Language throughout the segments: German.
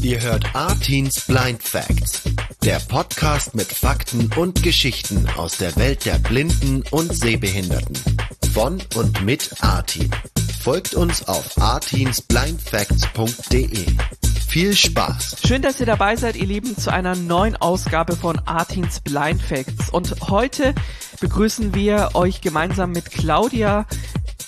Ihr hört Artins Blind Facts, der Podcast mit Fakten und Geschichten aus der Welt der Blinden und Sehbehinderten. Von und mit Artin. Folgt uns auf artinsblindfacts.de. Viel Spaß! Schön, dass ihr dabei seid, ihr Lieben, zu einer neuen Ausgabe von Artins Blind Facts. Und heute begrüßen wir euch gemeinsam mit Claudia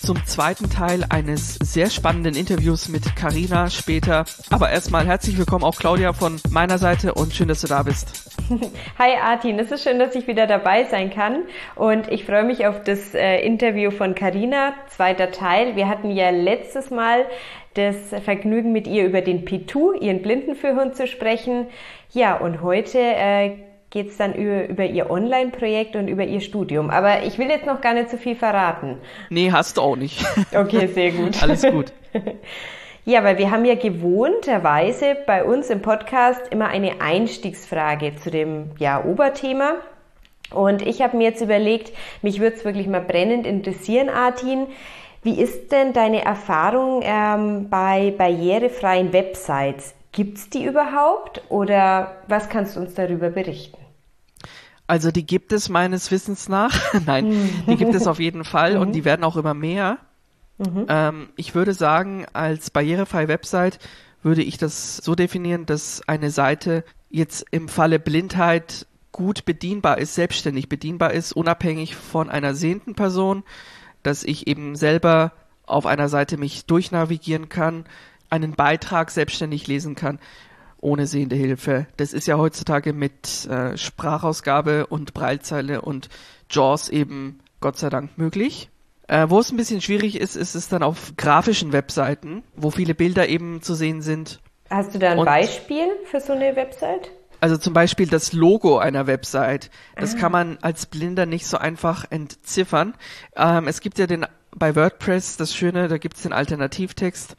zum zweiten Teil eines sehr spannenden Interviews mit Karina später. Aber erstmal herzlich willkommen auch Claudia von meiner Seite und schön, dass du da bist. Hi Artin, es ist schön, dass ich wieder dabei sein kann und ich freue mich auf das äh, Interview von Karina, zweiter Teil. Wir hatten ja letztes Mal das Vergnügen mit ihr über den P2, ihren Blindenführhund zu sprechen. Ja, und heute äh, geht es dann über, über ihr Online-Projekt und über ihr Studium. Aber ich will jetzt noch gar nicht so viel verraten. Nee, hast du auch nicht. Okay, sehr gut. Alles gut. Ja, weil wir haben ja gewohnterweise bei uns im Podcast immer eine Einstiegsfrage zu dem ja, Oberthema. Und ich habe mir jetzt überlegt, mich würde es wirklich mal brennend interessieren, Artin. Wie ist denn deine Erfahrung ähm, bei barrierefreien Websites? Gibt es die überhaupt oder was kannst du uns darüber berichten? Also die gibt es meines Wissens nach. Nein, die gibt es auf jeden Fall und die werden auch immer mehr. Mhm. Ähm, ich würde sagen, als barrierefreie Website würde ich das so definieren, dass eine Seite jetzt im Falle Blindheit gut bedienbar ist, selbstständig bedienbar ist, unabhängig von einer sehenden Person, dass ich eben selber auf einer Seite mich durchnavigieren kann, einen Beitrag selbstständig lesen kann ohne sehende Hilfe. Das ist ja heutzutage mit äh, Sprachausgabe und Breilzeile und JAWS eben Gott sei Dank möglich. Äh, wo es ein bisschen schwierig ist, ist es dann auf grafischen Webseiten, wo viele Bilder eben zu sehen sind. Hast du da ein und, Beispiel für so eine Website? Also zum Beispiel das Logo einer Website. Das ah. kann man als Blinder nicht so einfach entziffern. Ähm, es gibt ja den bei WordPress das Schöne, da gibt es den Alternativtext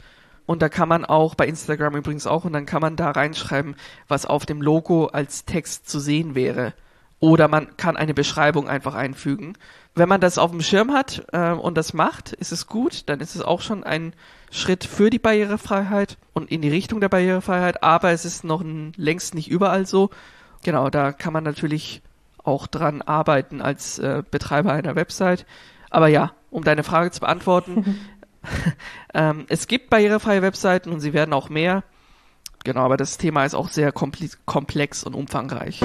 und da kann man auch, bei Instagram übrigens auch, und dann kann man da reinschreiben, was auf dem Logo als Text zu sehen wäre. Oder man kann eine Beschreibung einfach einfügen. Wenn man das auf dem Schirm hat äh, und das macht, ist es gut, dann ist es auch schon ein Schritt für die Barrierefreiheit und in die Richtung der Barrierefreiheit, aber es ist noch längst nicht überall so. Genau, da kann man natürlich auch dran arbeiten als äh, Betreiber einer Website. Aber ja, um deine Frage zu beantworten, ähm, es gibt barrierefreie Webseiten und sie werden auch mehr. Genau, aber das Thema ist auch sehr komplex und umfangreich.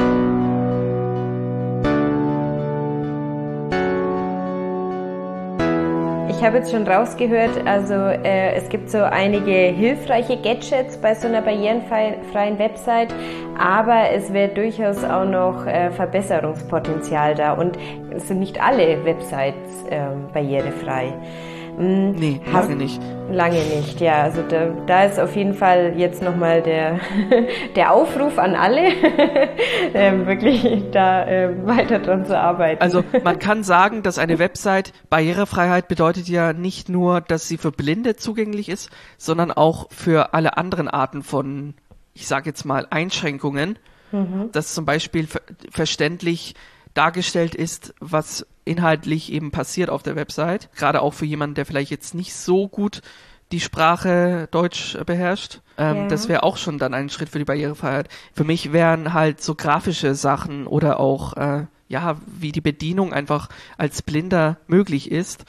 Ich habe jetzt schon rausgehört, also äh, es gibt so einige hilfreiche Gadgets bei so einer barrierenfreien Website, aber es wäre durchaus auch noch äh, Verbesserungspotenzial da und es sind nicht alle Websites äh, barrierefrei. Hm, nee, lange Hast, nicht. Lange nicht, ja. Also da, da ist auf jeden Fall jetzt nochmal der, der Aufruf an alle, ähm, wirklich da äh, weiter dran zu arbeiten. Also man kann sagen, dass eine Website Barrierefreiheit bedeutet ja nicht nur, dass sie für Blinde zugänglich ist, sondern auch für alle anderen Arten von, ich sage jetzt mal, Einschränkungen. Mhm. Dass zum Beispiel ver verständlich dargestellt ist, was inhaltlich eben passiert auf der Website. Gerade auch für jemanden, der vielleicht jetzt nicht so gut die Sprache Deutsch beherrscht. Ähm, ja. Das wäre auch schon dann ein Schritt für die Barrierefreiheit. Für mich wären halt so grafische Sachen oder auch, äh, ja, wie die Bedienung einfach als Blinder möglich ist.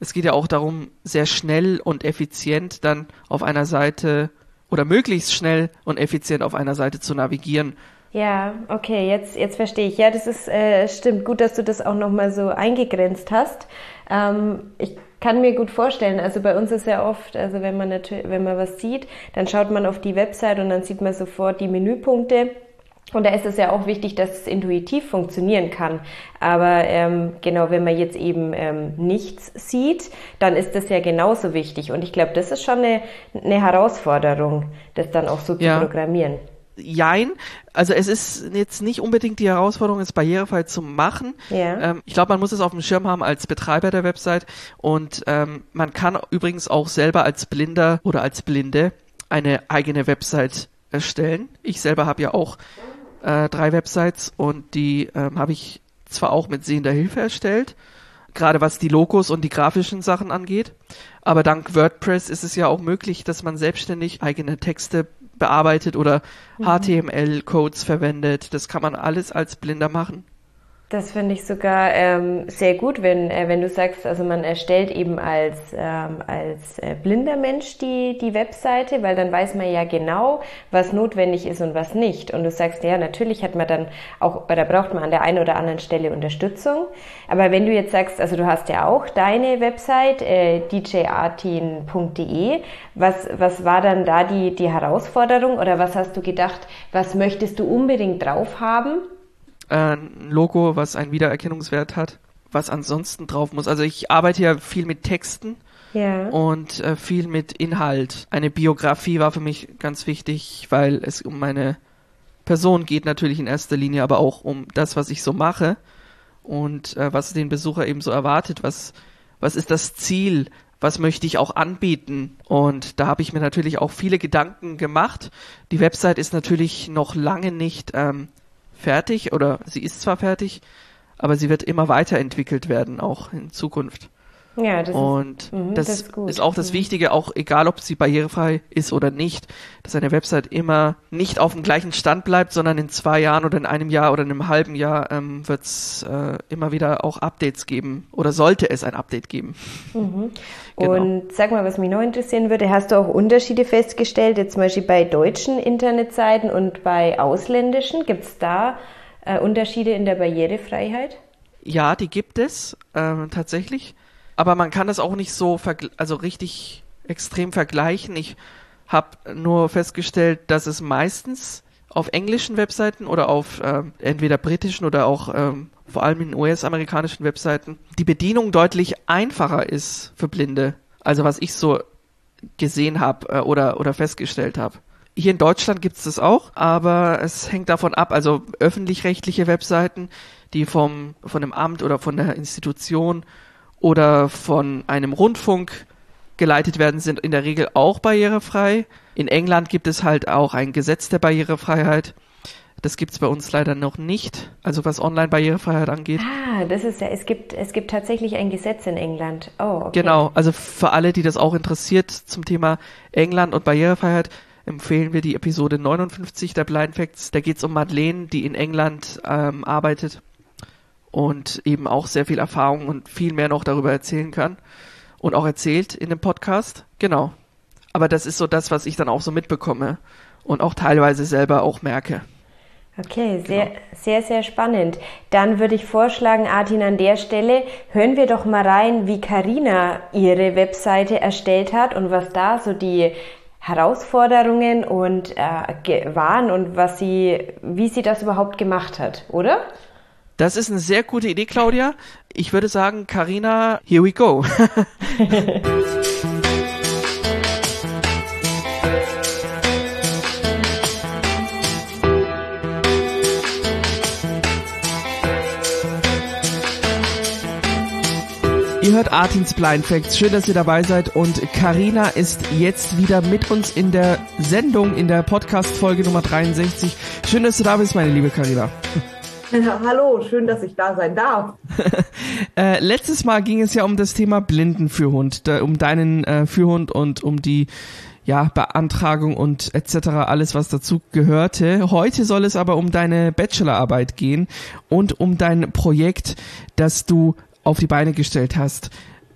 Es geht ja auch darum, sehr schnell und effizient dann auf einer Seite oder möglichst schnell und effizient auf einer Seite zu navigieren ja, okay, jetzt, jetzt verstehe ich. Ja, das ist äh, stimmt. Gut, dass du das auch nochmal so eingegrenzt hast. Ähm, ich kann mir gut vorstellen, also bei uns ist ja oft, also wenn man natürlich, wenn man was sieht, dann schaut man auf die Website und dann sieht man sofort die Menüpunkte. Und da ist es ja auch wichtig, dass es intuitiv funktionieren kann. Aber ähm, genau, wenn man jetzt eben ähm, nichts sieht, dann ist das ja genauso wichtig. Und ich glaube, das ist schon eine, eine Herausforderung, das dann auch so ja. zu programmieren jein. Also es ist jetzt nicht unbedingt die Herausforderung, es barrierefrei zu machen. Ja. Ähm, ich glaube, man muss es auf dem Schirm haben als Betreiber der Website und ähm, man kann übrigens auch selber als Blinder oder als Blinde eine eigene Website erstellen. Ich selber habe ja auch äh, drei Websites und die ähm, habe ich zwar auch mit sehender Hilfe erstellt, gerade was die Logos und die grafischen Sachen angeht. Aber dank WordPress ist es ja auch möglich, dass man selbstständig eigene Texte bearbeitet oder mhm. HTML-Codes verwendet. Das kann man alles als Blinder machen. Das finde ich sogar ähm, sehr gut, wenn, äh, wenn du sagst, also man erstellt eben als, ähm, als äh, blinder Mensch die, die Webseite, weil dann weiß man ja genau, was notwendig ist und was nicht. Und du sagst, ja, natürlich hat man dann auch, oder braucht man an der einen oder anderen Stelle Unterstützung. Aber wenn du jetzt sagst, also du hast ja auch deine Website, äh, djartin.de, was, was war dann da die, die Herausforderung oder was hast du gedacht, was möchtest du unbedingt drauf haben? Ein Logo, was einen Wiedererkennungswert hat, was ansonsten drauf muss. Also ich arbeite ja viel mit Texten ja. und äh, viel mit Inhalt. Eine Biografie war für mich ganz wichtig, weil es um meine Person geht natürlich in erster Linie, aber auch um das, was ich so mache und äh, was den Besucher eben so erwartet. Was, was ist das Ziel? Was möchte ich auch anbieten? Und da habe ich mir natürlich auch viele Gedanken gemacht. Die Website ist natürlich noch lange nicht ähm, fertig oder sie ist zwar fertig, aber sie wird immer weiterentwickelt werden, auch in Zukunft. Ja, das und ist, mh, das, das ist, ist, auch das mhm. Wichtige, auch egal ob sie barrierefrei ist oder nicht, dass eine Website immer nicht auf dem gleichen Stand bleibt, sondern in zwei Jahren oder in einem Jahr oder in einem halben Jahr ähm, wird es äh, immer wieder auch Updates geben oder sollte es ein Update geben. Mhm. Genau. Und sag mal, was mich noch interessieren würde, hast du auch Unterschiede festgestellt, jetzt zum Beispiel bei deutschen Internetseiten und bei ausländischen? Gibt es da äh, Unterschiede in der Barrierefreiheit? Ja, die gibt es äh, tatsächlich. Aber man kann das auch nicht so also richtig extrem vergleichen. Ich habe nur festgestellt, dass es meistens auf englischen Webseiten oder auf äh, entweder britischen oder auch ähm, vor allem in US-amerikanischen Webseiten die Bedienung deutlich einfacher ist für Blinde. Also was ich so gesehen habe äh, oder, oder festgestellt habe. Hier in Deutschland gibt es das auch, aber es hängt davon ab. Also öffentlich-rechtliche Webseiten, die vom, von einem Amt oder von der Institution oder von einem Rundfunk geleitet werden, sind in der Regel auch barrierefrei. In England gibt es halt auch ein Gesetz der Barrierefreiheit. Das gibt es bei uns leider noch nicht, also was Online-Barrierefreiheit angeht. Ah, das ist ja, es gibt, es gibt tatsächlich ein Gesetz in England. Oh, okay. Genau, also für alle, die das auch interessiert zum Thema England und Barrierefreiheit, empfehlen wir die Episode 59 der Blind Facts. Da geht es um Madeleine, die in England ähm, arbeitet und eben auch sehr viel Erfahrung und viel mehr noch darüber erzählen kann und auch erzählt in dem Podcast. Genau. Aber das ist so das, was ich dann auch so mitbekomme und auch teilweise selber auch merke. Okay, sehr, genau. sehr, sehr spannend. Dann würde ich vorschlagen, Artin, an der Stelle hören wir doch mal rein, wie Karina ihre Webseite erstellt hat und was da so die Herausforderungen und äh, waren und was sie, wie sie das überhaupt gemacht hat, oder? Das ist eine sehr gute Idee, Claudia. Ich würde sagen, Karina, here we go. Ihr hört Artins Blind Facts. Schön, dass ihr dabei seid. Und Karina ist jetzt wieder mit uns in der Sendung, in der Podcast-Folge Nummer 63. Schön, dass du da bist, meine liebe Karina. Ja, hallo, schön, dass ich da sein darf. äh, letztes Mal ging es ja um das Thema Blindenführhund, da, um deinen äh, Führhund und um die ja, Beantragung und etc., alles, was dazu gehörte. Heute soll es aber um deine Bachelorarbeit gehen und um dein Projekt, das du auf die Beine gestellt hast.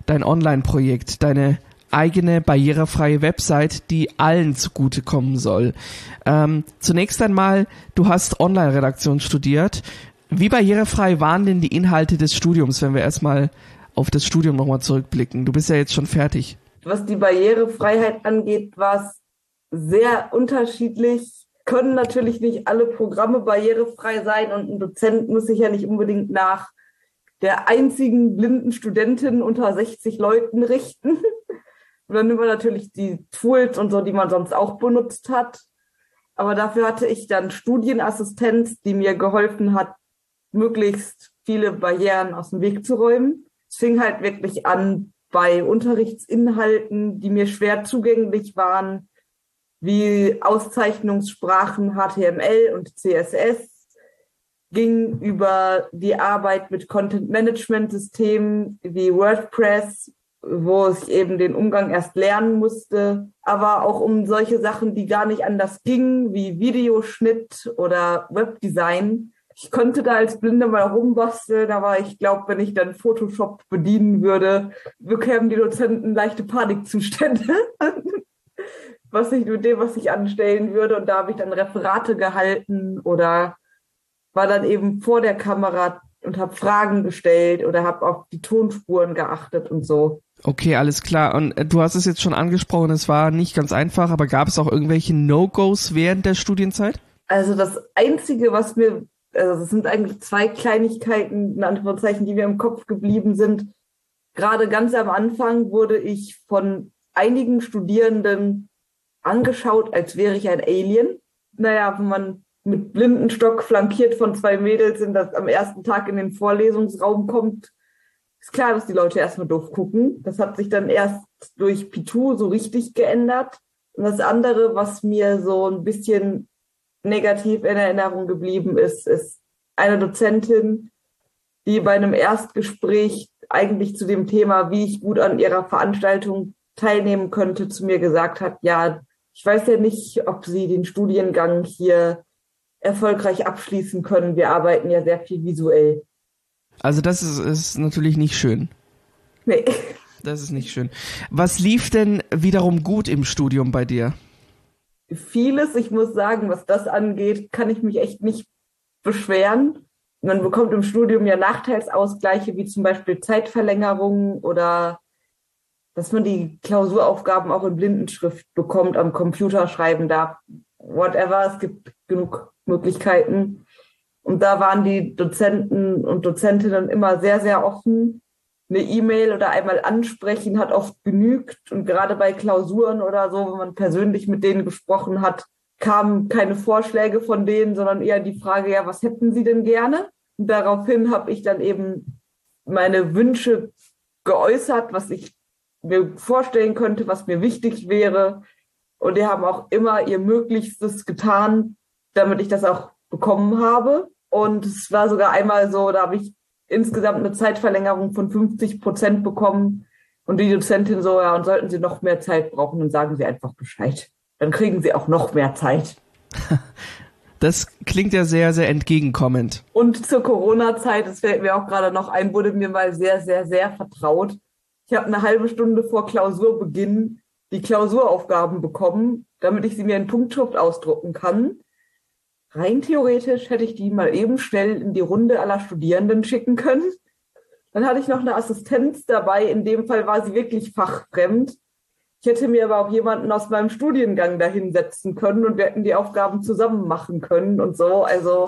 Dein Online-Projekt, deine eigene barrierefreie Website, die allen zugutekommen soll. Ähm, zunächst einmal, du hast Online-Redaktion studiert. Wie barrierefrei waren denn die Inhalte des Studiums, wenn wir erstmal auf das Studium nochmal zurückblicken? Du bist ja jetzt schon fertig. Was die Barrierefreiheit angeht, war es sehr unterschiedlich. Können natürlich nicht alle Programme barrierefrei sein und ein Dozent muss sich ja nicht unbedingt nach der einzigen blinden Studentin unter 60 Leuten richten. Und dann man natürlich die Tools und so, die man sonst auch benutzt hat. Aber dafür hatte ich dann Studienassistenz, die mir geholfen hat, möglichst viele Barrieren aus dem Weg zu räumen. Es fing halt wirklich an bei Unterrichtsinhalten, die mir schwer zugänglich waren, wie Auszeichnungssprachen HTML und CSS, ging über die Arbeit mit Content-Management-Systemen wie WordPress wo ich eben den Umgang erst lernen musste, aber auch um solche Sachen, die gar nicht anders gingen, wie Videoschnitt oder Webdesign. Ich konnte da als Blinde mal rumbasteln, aber ich glaube, wenn ich dann Photoshop bedienen würde, bekämen die Dozenten leichte Panikzustände. was ich mit dem, was ich anstellen würde. Und da habe ich dann Referate gehalten oder war dann eben vor der Kamera und habe Fragen gestellt oder habe auf die Tonspuren geachtet und so. Okay, alles klar. Und äh, du hast es jetzt schon angesprochen, es war nicht ganz einfach, aber gab es auch irgendwelche No-Gos während der Studienzeit? Also das Einzige, was mir, also es sind eigentlich zwei Kleinigkeiten, in Anführungszeichen, die mir im Kopf geblieben sind. Gerade ganz am Anfang wurde ich von einigen Studierenden angeschaut, als wäre ich ein Alien. Naja, wenn man mit Blindenstock flankiert von zwei Mädels in das am ersten Tag in den Vorlesungsraum kommt, ist klar, dass die Leute erstmal doof gucken. Das hat sich dann erst durch Pitu so richtig geändert. Und das andere, was mir so ein bisschen negativ in Erinnerung geblieben ist, ist eine Dozentin, die bei einem Erstgespräch eigentlich zu dem Thema, wie ich gut an ihrer Veranstaltung teilnehmen könnte, zu mir gesagt hat, ja, ich weiß ja nicht, ob Sie den Studiengang hier erfolgreich abschließen können. Wir arbeiten ja sehr viel visuell. Also das ist, ist natürlich nicht schön. Nee. Das ist nicht schön. Was lief denn wiederum gut im Studium bei dir? Vieles, ich muss sagen, was das angeht, kann ich mich echt nicht beschweren. Man bekommt im Studium ja Nachteilsausgleiche, wie zum Beispiel Zeitverlängerungen oder dass man die Klausuraufgaben auch in Blindenschrift bekommt, am Computer schreiben darf. Whatever, es gibt genug Möglichkeiten. Und da waren die Dozenten und Dozentinnen immer sehr, sehr offen. Eine E-Mail oder einmal ansprechen hat oft genügt. Und gerade bei Klausuren oder so, wenn man persönlich mit denen gesprochen hat, kamen keine Vorschläge von denen, sondern eher die Frage, ja, was hätten sie denn gerne? Und daraufhin habe ich dann eben meine Wünsche geäußert, was ich mir vorstellen könnte, was mir wichtig wäre. Und die haben auch immer ihr Möglichstes getan, damit ich das auch bekommen habe. Und es war sogar einmal so, da habe ich insgesamt eine Zeitverlängerung von 50 Prozent bekommen. Und die Dozentin so, ja, und sollten Sie noch mehr Zeit brauchen, dann sagen Sie einfach Bescheid. Dann kriegen Sie auch noch mehr Zeit. Das klingt ja sehr, sehr entgegenkommend. Und zur Corona-Zeit, das fällt mir auch gerade noch ein, wurde mir mal sehr, sehr, sehr vertraut. Ich habe eine halbe Stunde vor Klausurbeginn die Klausuraufgaben bekommen, damit ich sie mir in Punktschrift ausdrucken kann. Rein theoretisch hätte ich die mal eben schnell in die Runde aller Studierenden schicken können. Dann hatte ich noch eine Assistenz dabei. In dem Fall war sie wirklich fachfremd. Ich hätte mir aber auch jemanden aus meinem Studiengang dahinsetzen können und wir hätten die Aufgaben zusammen machen können und so. Also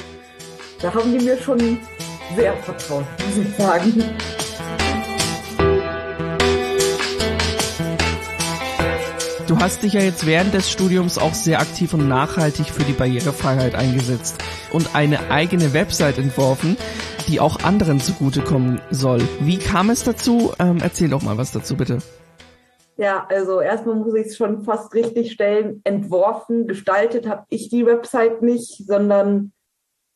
da haben die mir schon sehr vertraut, muss ich sagen. Du hast dich ja jetzt während des Studiums auch sehr aktiv und nachhaltig für die Barrierefreiheit eingesetzt und eine eigene Website entworfen, die auch anderen zugutekommen soll. Wie kam es dazu? Ähm, erzähl doch mal was dazu, bitte. Ja, also erstmal muss ich es schon fast richtig stellen. Entworfen, gestaltet habe ich die Website nicht, sondern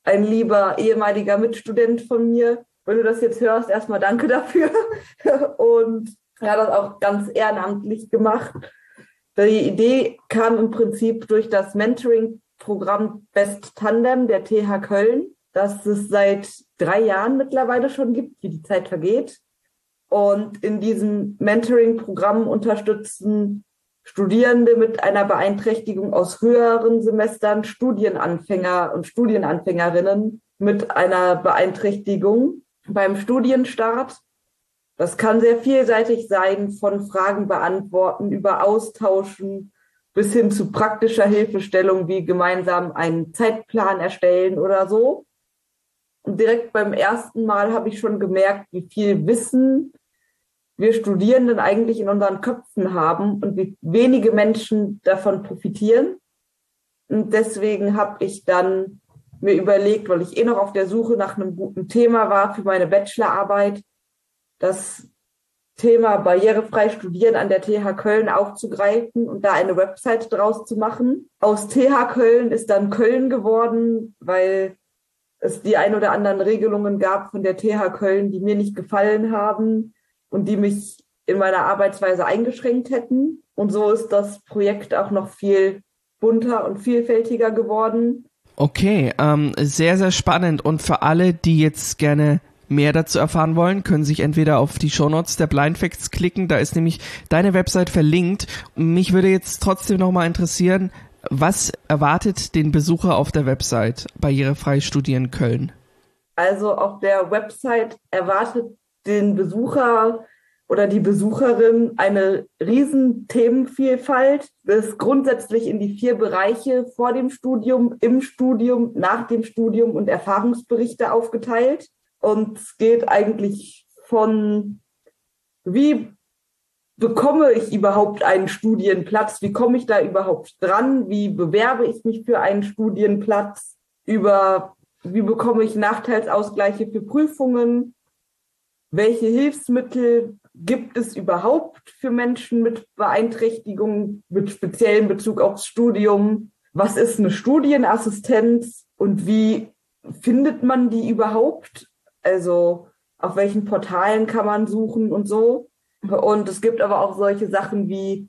ein lieber ehemaliger Mitstudent von mir. Wenn du das jetzt hörst, erstmal danke dafür. Und er hat das auch ganz ehrenamtlich gemacht. Die Idee kam im Prinzip durch das Mentoring-Programm Best Tandem der TH Köln, das es seit drei Jahren mittlerweile schon gibt, wie die Zeit vergeht. Und in diesem Mentoring-Programm unterstützen Studierende mit einer Beeinträchtigung aus höheren Semestern Studienanfänger und Studienanfängerinnen mit einer Beeinträchtigung beim Studienstart das kann sehr vielseitig sein, von Fragen beantworten, über Austauschen bis hin zu praktischer Hilfestellung wie gemeinsam einen Zeitplan erstellen oder so. Und direkt beim ersten Mal habe ich schon gemerkt, wie viel Wissen wir Studierenden eigentlich in unseren Köpfen haben und wie wenige Menschen davon profitieren. Und deswegen habe ich dann mir überlegt, weil ich eh noch auf der Suche nach einem guten Thema war für meine Bachelorarbeit, das Thema barrierefrei studieren an der TH Köln aufzugreifen und da eine Website draus zu machen. Aus TH Köln ist dann Köln geworden, weil es die ein oder anderen Regelungen gab von der TH Köln, die mir nicht gefallen haben und die mich in meiner Arbeitsweise eingeschränkt hätten. Und so ist das Projekt auch noch viel bunter und vielfältiger geworden. Okay, ähm, sehr, sehr spannend. Und für alle, die jetzt gerne mehr dazu erfahren wollen, können sich entweder auf die Shownotes der Blind klicken, da ist nämlich deine Website verlinkt. Mich würde jetzt trotzdem nochmal interessieren, was erwartet den Besucher auf der Website Barrierefrei Studieren Köln? Also auf der Website erwartet den Besucher oder die Besucherin eine riesen Themenvielfalt, das grundsätzlich in die vier Bereiche vor dem Studium, im Studium, nach dem Studium und Erfahrungsberichte aufgeteilt. Und es geht eigentlich von, wie bekomme ich überhaupt einen Studienplatz? Wie komme ich da überhaupt dran? Wie bewerbe ich mich für einen Studienplatz? Über wie bekomme ich Nachteilsausgleiche für Prüfungen? Welche Hilfsmittel gibt es überhaupt für Menschen mit Beeinträchtigungen, mit speziellem Bezug aufs Studium? Was ist eine Studienassistenz und wie findet man die überhaupt? Also auf welchen Portalen kann man suchen und so? Und es gibt aber auch solche Sachen wie,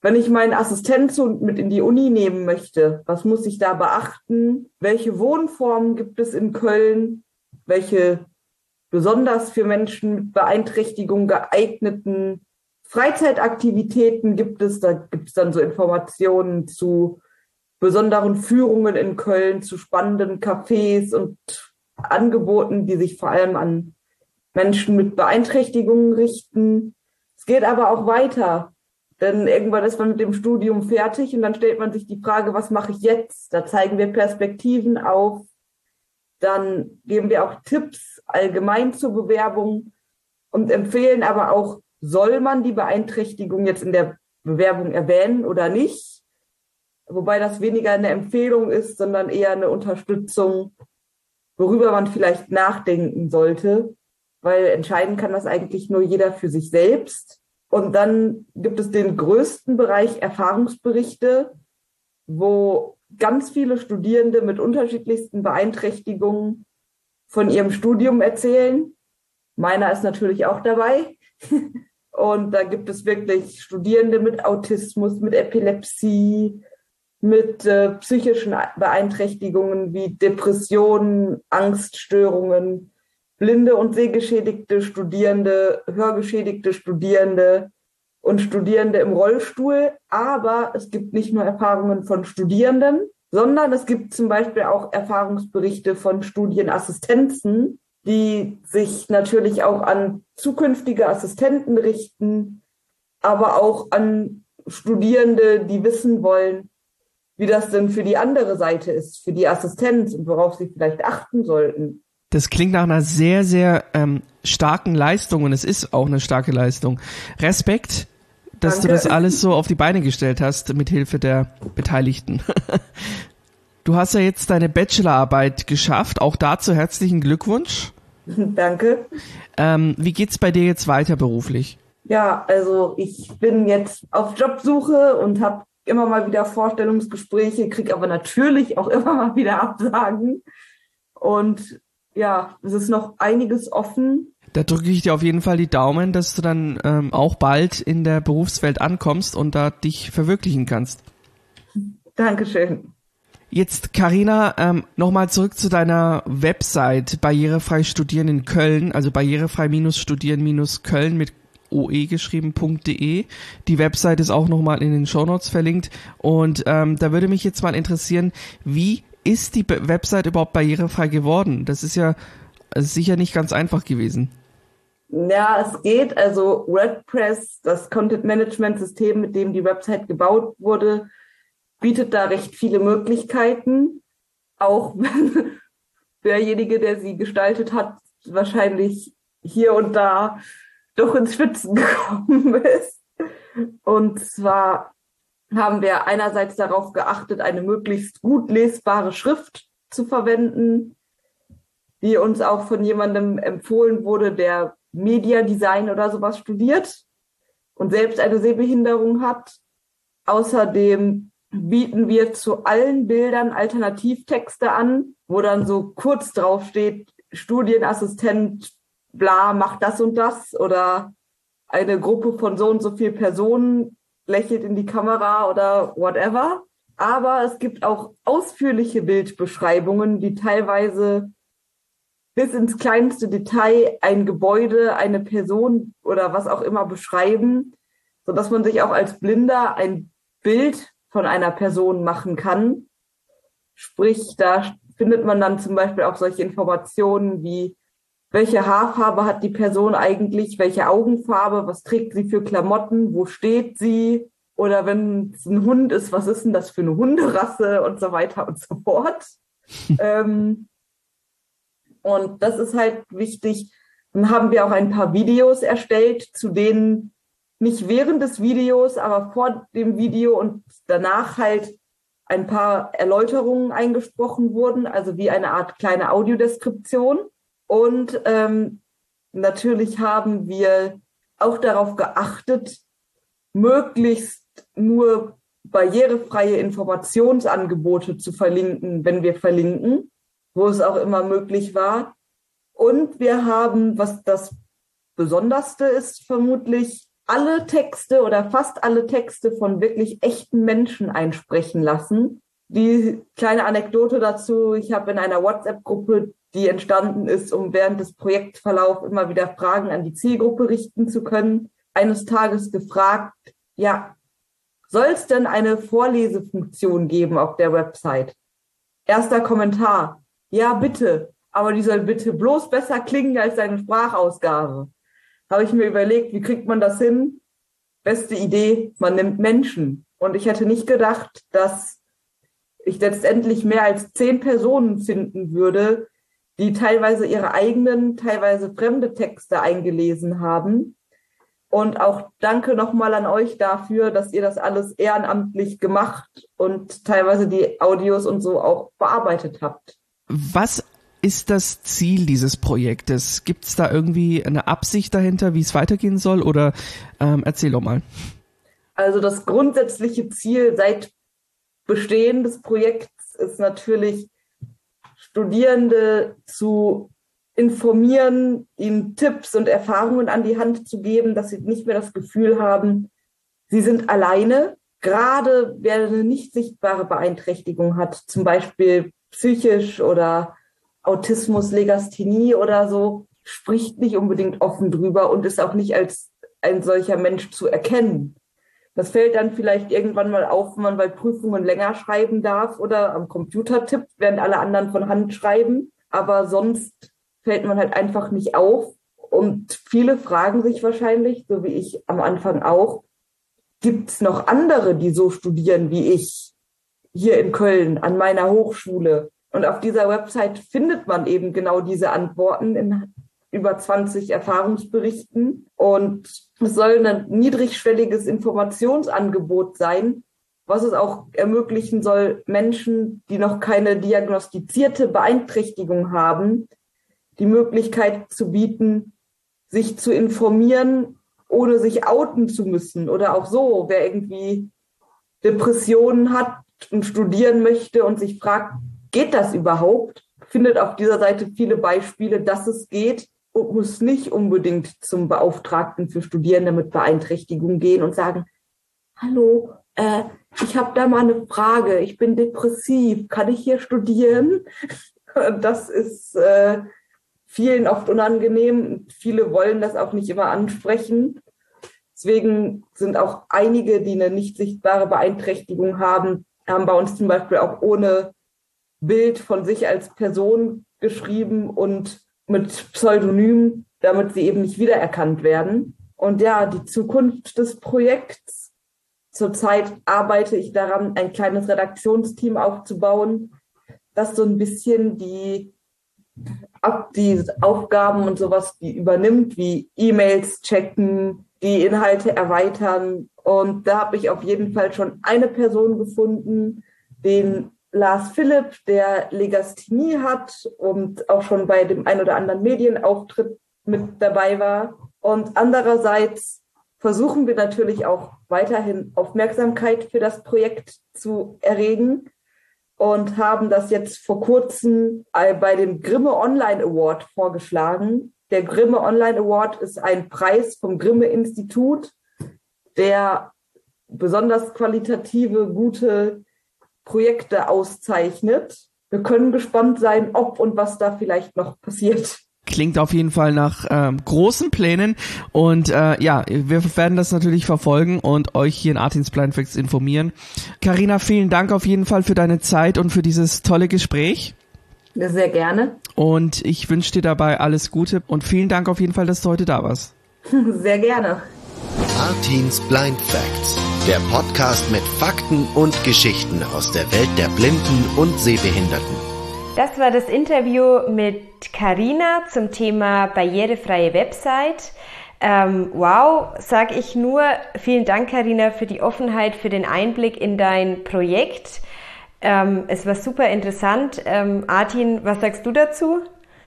wenn ich meinen Assistenzhund mit in die Uni nehmen möchte, was muss ich da beachten? Welche Wohnformen gibt es in Köln? Welche besonders für Menschen mit Beeinträchtigung geeigneten Freizeitaktivitäten gibt es. Da gibt es dann so Informationen zu besonderen Führungen in Köln, zu spannenden Cafés und Angeboten, die sich vor allem an Menschen mit Beeinträchtigungen richten. Es geht aber auch weiter, denn irgendwann ist man mit dem Studium fertig und dann stellt man sich die Frage, was mache ich jetzt? Da zeigen wir Perspektiven auf, dann geben wir auch Tipps allgemein zur Bewerbung und empfehlen aber auch, soll man die Beeinträchtigung jetzt in der Bewerbung erwähnen oder nicht? Wobei das weniger eine Empfehlung ist, sondern eher eine Unterstützung, worüber man vielleicht nachdenken sollte, weil entscheiden kann das eigentlich nur jeder für sich selbst. Und dann gibt es den größten Bereich Erfahrungsberichte, wo ganz viele Studierende mit unterschiedlichsten Beeinträchtigungen von ihrem Studium erzählen. Meiner ist natürlich auch dabei. Und da gibt es wirklich Studierende mit Autismus, mit Epilepsie, mit äh, psychischen Beeinträchtigungen wie Depressionen, Angststörungen, blinde und sehgeschädigte Studierende, hörgeschädigte Studierende, und Studierende im Rollstuhl. Aber es gibt nicht nur Erfahrungen von Studierenden, sondern es gibt zum Beispiel auch Erfahrungsberichte von Studienassistenzen, die sich natürlich auch an zukünftige Assistenten richten, aber auch an Studierende, die wissen wollen, wie das denn für die andere Seite ist, für die Assistenz und worauf sie vielleicht achten sollten. Das klingt nach einer sehr, sehr ähm, starken Leistung und es ist auch eine starke Leistung. Respekt dass Danke. du das alles so auf die Beine gestellt hast mit Hilfe der Beteiligten. Du hast ja jetzt deine Bachelorarbeit geschafft. Auch dazu herzlichen Glückwunsch. Danke. Ähm, wie geht's bei dir jetzt weiter beruflich? Ja, also ich bin jetzt auf Jobsuche und habe immer mal wieder Vorstellungsgespräche, kriege aber natürlich auch immer mal wieder Absagen. Und ja, es ist noch einiges offen. Da drücke ich dir auf jeden Fall die Daumen, dass du dann ähm, auch bald in der Berufswelt ankommst und da dich verwirklichen kannst. Dankeschön. Jetzt, Karina, ähm, nochmal zurück zu deiner Website Barrierefrei Studieren in Köln, also barrierefrei-studieren-köln mit oe geschrieben.de. Die Website ist auch nochmal in den Shownotes verlinkt. Und ähm, da würde mich jetzt mal interessieren, wie ist die Website überhaupt barrierefrei geworden? Das ist ja sicher nicht ganz einfach gewesen. Ja, es geht. Also WordPress, das Content-Management-System, mit dem die Website gebaut wurde, bietet da recht viele Möglichkeiten. Auch wenn derjenige, der sie gestaltet hat, wahrscheinlich hier und da doch ins Schwitzen gekommen ist. Und zwar haben wir einerseits darauf geachtet, eine möglichst gut lesbare Schrift zu verwenden, die uns auch von jemandem empfohlen wurde, der Media Design oder sowas studiert und selbst eine Sehbehinderung hat. Außerdem bieten wir zu allen Bildern Alternativtexte an, wo dann so kurz drauf steht, Studienassistent, bla, macht das und das oder eine Gruppe von so und so vielen Personen lächelt in die Kamera oder whatever. Aber es gibt auch ausführliche Bildbeschreibungen, die teilweise bis ins kleinste Detail ein Gebäude, eine Person oder was auch immer beschreiben, so dass man sich auch als Blinder ein Bild von einer Person machen kann. Sprich, da findet man dann zum Beispiel auch solche Informationen wie, welche Haarfarbe hat die Person eigentlich, welche Augenfarbe, was trägt sie für Klamotten, wo steht sie, oder wenn es ein Hund ist, was ist denn das für eine Hunderasse und so weiter und so fort. ähm, und das ist halt wichtig. Dann haben wir auch ein paar Videos erstellt, zu denen nicht während des Videos, aber vor dem Video und danach halt ein paar Erläuterungen eingesprochen wurden, also wie eine Art kleine Audiodeskription. Und ähm, natürlich haben wir auch darauf geachtet, möglichst nur barrierefreie Informationsangebote zu verlinken, wenn wir verlinken wo es auch immer möglich war. Und wir haben, was das Besonderste ist, vermutlich alle Texte oder fast alle Texte von wirklich echten Menschen einsprechen lassen. Die kleine Anekdote dazu, ich habe in einer WhatsApp-Gruppe, die entstanden ist, um während des Projektverlaufs immer wieder Fragen an die Zielgruppe richten zu können, eines Tages gefragt, ja, soll es denn eine Vorlesefunktion geben auf der Website? Erster Kommentar, ja, bitte. Aber die soll bitte bloß besser klingen als deine Sprachausgabe. Habe ich mir überlegt, wie kriegt man das hin? Beste Idee, man nimmt Menschen. Und ich hätte nicht gedacht, dass ich letztendlich mehr als zehn Personen finden würde, die teilweise ihre eigenen, teilweise fremde Texte eingelesen haben. Und auch danke nochmal an euch dafür, dass ihr das alles ehrenamtlich gemacht und teilweise die Audios und so auch bearbeitet habt. Was ist das Ziel dieses Projektes? Gibt es da irgendwie eine Absicht dahinter, wie es weitergehen soll? Oder ähm, erzähl doch mal. Also das grundsätzliche Ziel seit Bestehen des Projekts ist natürlich, Studierende zu informieren, ihnen Tipps und Erfahrungen an die Hand zu geben, dass sie nicht mehr das Gefühl haben, sie sind alleine. Gerade wer eine nicht sichtbare Beeinträchtigung hat, zum Beispiel psychisch oder Autismus, Legasthenie oder so, spricht nicht unbedingt offen drüber und ist auch nicht als ein solcher Mensch zu erkennen. Das fällt dann vielleicht irgendwann mal auf, wenn man bei Prüfungen länger schreiben darf oder am Computer tippt, während alle anderen von Hand schreiben. Aber sonst fällt man halt einfach nicht auf. Und viele fragen sich wahrscheinlich, so wie ich am Anfang auch, gibt es noch andere, die so studieren wie ich? hier in Köln an meiner Hochschule. Und auf dieser Website findet man eben genau diese Antworten in über 20 Erfahrungsberichten. Und es soll ein niedrigschwelliges Informationsangebot sein, was es auch ermöglichen soll, Menschen, die noch keine diagnostizierte Beeinträchtigung haben, die Möglichkeit zu bieten, sich zu informieren, ohne sich outen zu müssen. Oder auch so, wer irgendwie Depressionen hat, und studieren möchte und sich fragt, geht das überhaupt? Findet auf dieser Seite viele Beispiele, dass es geht muss nicht unbedingt zum Beauftragten für Studierende mit Beeinträchtigung gehen und sagen, hallo, äh, ich habe da mal eine Frage, ich bin depressiv, kann ich hier studieren? Das ist äh, vielen oft unangenehm. Viele wollen das auch nicht immer ansprechen. Deswegen sind auch einige, die eine nicht sichtbare Beeinträchtigung haben, haben bei uns zum Beispiel auch ohne Bild von sich als Person geschrieben und mit Pseudonym, damit sie eben nicht wiedererkannt werden. Und ja, die Zukunft des Projekts. Zurzeit arbeite ich daran, ein kleines Redaktionsteam aufzubauen, das so ein bisschen die, die Aufgaben und sowas die übernimmt, wie E-Mails checken, die Inhalte erweitern. Und da habe ich auf jeden Fall schon eine Person gefunden, den Lars Philipp, der Legasthenie hat und auch schon bei dem ein oder anderen Medienauftritt mit dabei war. Und andererseits versuchen wir natürlich auch weiterhin Aufmerksamkeit für das Projekt zu erregen und haben das jetzt vor kurzem bei dem Grimme Online Award vorgeschlagen, Der Grimme Online Award ist ein Preis vom Grimme Institut, der besonders qualitative, gute Projekte auszeichnet. Wir können gespannt sein, ob und was da vielleicht noch passiert. Klingt auf jeden Fall nach ähm, großen Plänen und äh, ja, wir werden das natürlich verfolgen und euch hier in Artins Blind Facts informieren. Karina, vielen Dank auf jeden Fall für deine Zeit und für dieses tolle Gespräch. Sehr gerne. Und ich wünsche dir dabei alles Gute und vielen Dank auf jeden Fall, dass du heute da warst. Sehr gerne. Artins Blind Facts, der Podcast mit Fakten und Geschichten aus der Welt der Blinden und Sehbehinderten. Das war das Interview mit Karina zum Thema barrierefreie Website. Ähm, wow, sag ich nur. Vielen Dank, Karina, für die Offenheit, für den Einblick in dein Projekt. Ähm, es war super interessant. Ähm, Artin, was sagst du dazu?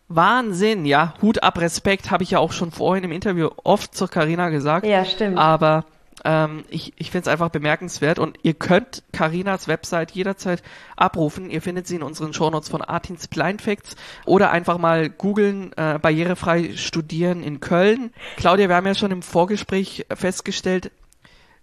Wahnsinn, ja. Hut ab, Respekt, habe ich ja auch schon vorhin im Interview oft zur Karina gesagt. Ja, stimmt. Aber ähm, ich, ich finde es einfach bemerkenswert und ihr könnt Karinas Website jederzeit abrufen. Ihr findet sie in unseren Shownotes von Artins Blind Facts oder einfach mal googeln, äh, barrierefrei studieren in Köln. Claudia, wir haben ja schon im Vorgespräch festgestellt,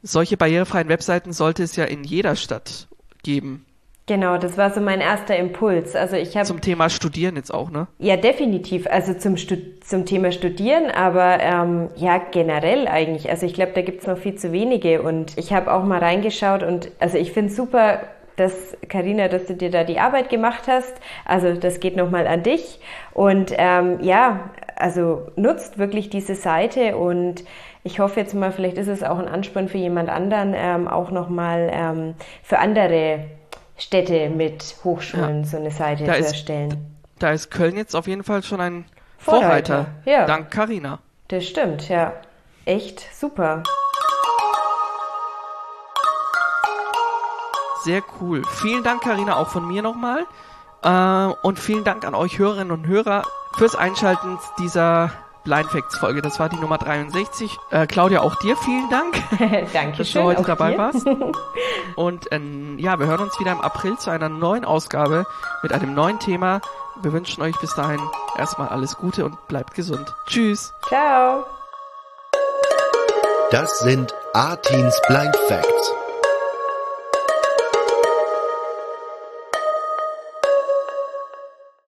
solche barrierefreien Webseiten sollte es ja in jeder Stadt geben. Genau, das war so mein erster Impuls. Also ich habe zum Thema Studieren jetzt auch, ne? Ja, definitiv. Also zum Stud zum Thema Studieren, aber ähm, ja generell eigentlich. Also ich glaube, da gibt's noch viel zu wenige. Und ich habe auch mal reingeschaut und also ich finde super, dass Karina, dass du dir da die Arbeit gemacht hast. Also das geht nochmal an dich. Und ähm, ja, also nutzt wirklich diese Seite und ich hoffe jetzt mal, vielleicht ist es auch ein Ansporn für jemand anderen, ähm, auch nochmal ähm, für andere Städte mit Hochschulen ja. so eine Seite da zu erstellen. da ist Köln jetzt auf jeden Fall schon ein Vorreiter. Vorreiter. Ja. Dank Carina. Das stimmt, ja. Echt super. Sehr cool. Vielen Dank, Karina, auch von mir nochmal. Äh, und vielen Dank an euch Hörerinnen und Hörer fürs Einschalten dieser Blind Facts Folge. Das war die Nummer 63. Äh, Claudia, auch dir vielen Dank, Danke dass du heute dabei dir. warst. Und ähm, ja, wir hören uns wieder im April zu einer neuen Ausgabe mit einem neuen Thema. Wir wünschen euch bis dahin erstmal alles Gute und bleibt gesund. Tschüss. Ciao. Das sind Artins Blind Facts